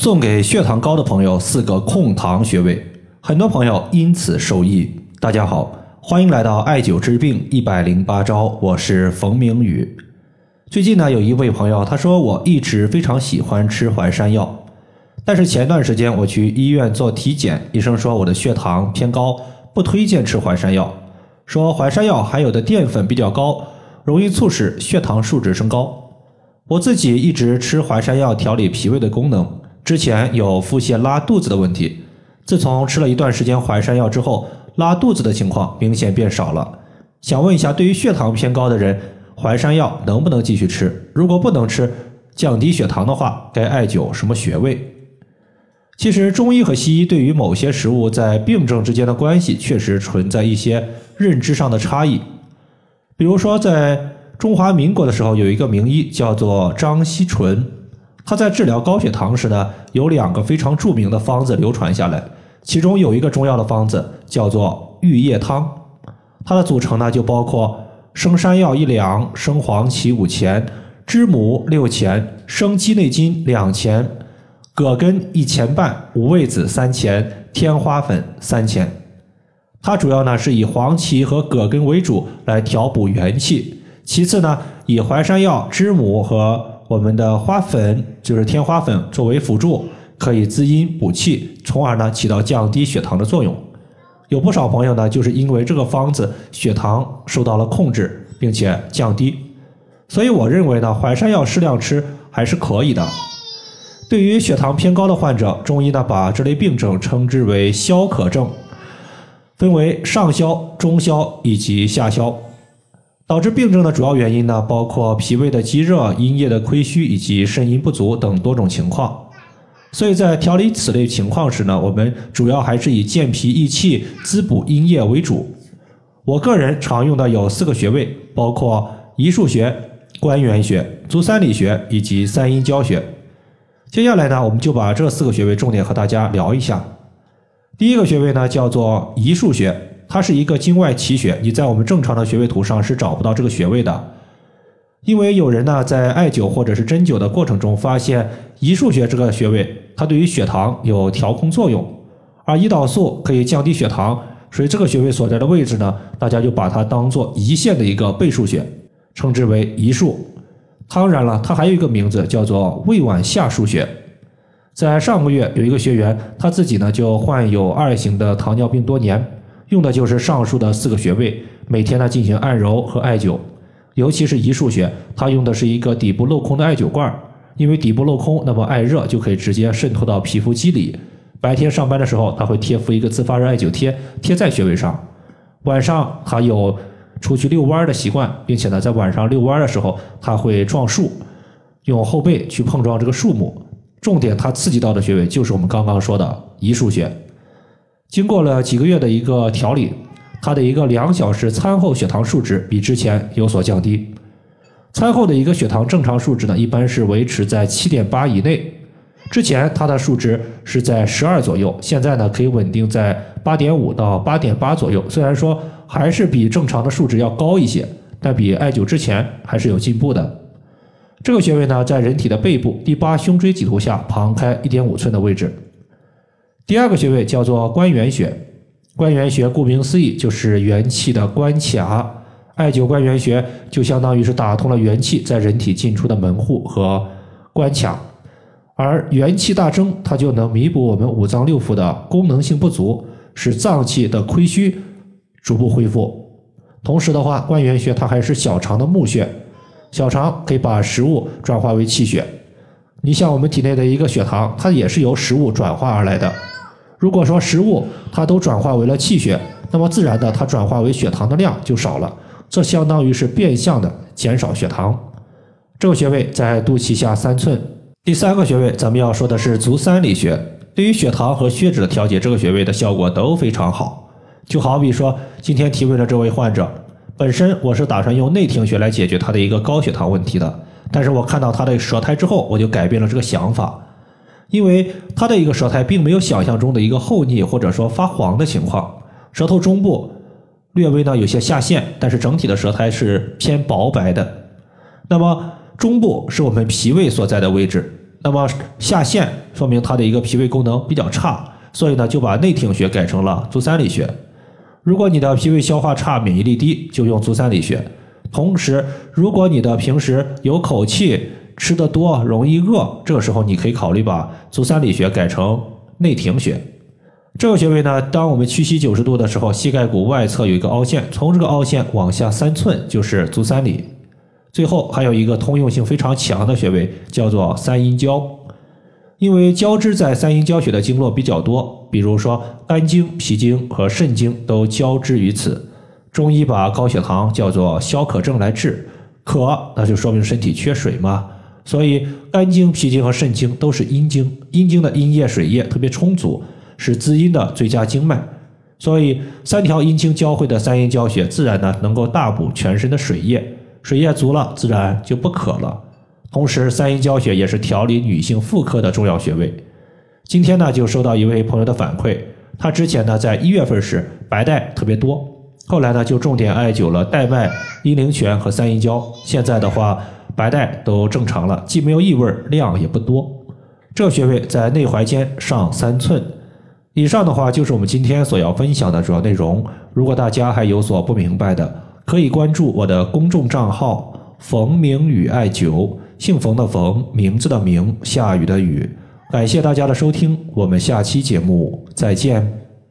送给血糖高的朋友四个控糖穴位，很多朋友因此受益。大家好，欢迎来到艾灸治病一百零八招，我是冯明宇。最近呢，有一位朋友他说我一直非常喜欢吃淮山药，但是前段时间我去医院做体检，医生说我的血糖偏高，不推荐吃淮山药，说淮山药含有的淀粉比较高，容易促使血糖数值升高。我自己一直吃淮山药调理脾胃的功能。之前有腹泻拉肚子的问题，自从吃了一段时间淮山药之后，拉肚子的情况明显变少了。想问一下，对于血糖偏高的人，淮山药能不能继续吃？如果不能吃，降低血糖的话，该艾灸什么穴位？其实中医和西医对于某些食物在病症之间的关系，确实存在一些认知上的差异。比如说，在中华民国的时候，有一个名医叫做张锡纯。他在治疗高血糖时呢，有两个非常著名的方子流传下来，其中有一个中药的方子叫做玉液汤，它的组成呢就包括生山药一两、生黄芪五钱、知母六钱、生鸡内金两钱、葛根一钱半、五味子三钱、天花粉三钱。它主要呢是以黄芪和葛根为主来调补元气，其次呢以淮山药、知母和我们的花粉就是天花粉作为辅助，可以滋阴补气，从而呢起到降低血糖的作用。有不少朋友呢，就是因为这个方子血糖受到了控制，并且降低。所以我认为呢，淮山药适量吃还是可以的。对于血糖偏高的患者，中医呢把这类病症称之为消渴症，分为上消、中消以及下消。导致病症的主要原因呢，包括脾胃的积热、阴液的亏虚以及肾阴不足等多种情况。所以在调理此类情况时呢，我们主要还是以健脾益气、滋补阴液为主。我个人常用的有四个穴位，包括仪数穴、关元穴、足三里穴以及三阴交穴。接下来呢，我们就把这四个穴位重点和大家聊一下。第一个穴位呢，叫做仪数穴。它是一个经外奇穴，你在我们正常的穴位图上是找不到这个穴位的。因为有人呢在艾灸或者是针灸的过程中发现胰腧穴这个穴位，它对于血糖有调控作用，而胰岛素可以降低血糖，所以这个穴位所在的位置呢，大家就把它当做胰腺的一个背腧穴，称之为胰腧。当然了，它还有一个名字叫做胃脘下腧穴。在上个月有一个学员，他自己呢就患有二型的糖尿病多年。用的就是上述的四个穴位，每天呢进行按揉和艾灸，尤其是胰腧穴，它用的是一个底部镂空的艾灸罐，因为底部镂空，那么艾热就可以直接渗透到皮肤肌里。白天上班的时候，他会贴敷一个自发热艾灸贴，贴在穴位上；晚上他有出去遛弯的习惯，并且呢在晚上遛弯的时候，他会撞树，用后背去碰撞这个树木。重点他刺激到的穴位就是我们刚刚说的胰腧穴。经过了几个月的一个调理，他的一个两小时餐后血糖数值比之前有所降低。餐后的一个血糖正常数值呢，一般是维持在七点八以内。之前他的数值是在十二左右，现在呢可以稳定在八点五到八点八左右。虽然说还是比正常的数值要高一些，但比艾灸之前还是有进步的。这个穴位呢，在人体的背部第八胸椎棘突下旁开一点五寸的位置。第二个穴位叫做关元穴，关元穴顾名思义就是元气的关卡，艾灸关元穴就相当于是打通了元气在人体进出的门户和关卡，而元气大增，它就能弥补我们五脏六腑的功能性不足，使脏器的亏虚逐步恢复。同时的话，关元穴它还是小肠的募穴，小肠可以把食物转化为气血。你像我们体内的一个血糖，它也是由食物转化而来的。如果说食物它都转化为了气血，那么自然的它转化为血糖的量就少了，这相当于是变相的减少血糖。这个穴位在肚脐下三寸。第三个穴位咱们要说的是足三里穴，对于血糖和血脂的调节，这个穴位的效果都非常好。就好比说今天提问的这位患者，本身我是打算用内庭穴来解决他的一个高血糖问题的，但是我看到他的舌苔之后，我就改变了这个想法。因为他的一个舌苔并没有想象中的一个厚腻或者说发黄的情况，舌头中部略微呢有些下陷，但是整体的舌苔是偏薄白的。那么中部是我们脾胃所在的位置，那么下陷说明他的一个脾胃功能比较差，所以呢就把内庭穴改成了足三里穴。如果你的脾胃消化差、免疫力低，就用足三里穴。同时，如果你的平时有口气、吃的多、容易饿，这个时候你可以考虑把足三里穴改成内庭穴。这个穴位呢，当我们屈膝九十度的时候，膝盖骨外侧有一个凹陷，从这个凹陷往下三寸就是足三里。最后还有一个通用性非常强的穴位，叫做三阴交。因为交织在三阴交穴的经络比较多，比如说肝经、脾经和肾经都交织于此。中医把高血糖叫做消渴症来治，渴那就说明身体缺水嘛。所以肝经、脾经和肾经都是阴经，阴经的阴液、水液特别充足，是滋阴的最佳经脉。所以三条阴经交汇的三阴交穴，自然呢能够大补全身的水液，水液足了，自然就不渴了。同时，三阴交穴也是调理女性妇科的重要穴位。今天呢，就收到一位朋友的反馈，他之前呢在一月份时白带特别多，后来呢就重点艾灸了带脉、阴陵泉和三阴交，现在的话白带都正常了，既没有异味，量也不多。这穴位在内踝尖上三寸。以上的话就是我们今天所要分享的主要内容。如果大家还有所不明白的，可以关注我的公众账号“冯明宇艾灸”。姓冯的冯，名字的名，下雨的雨。感谢大家的收听，我们下期节目再见。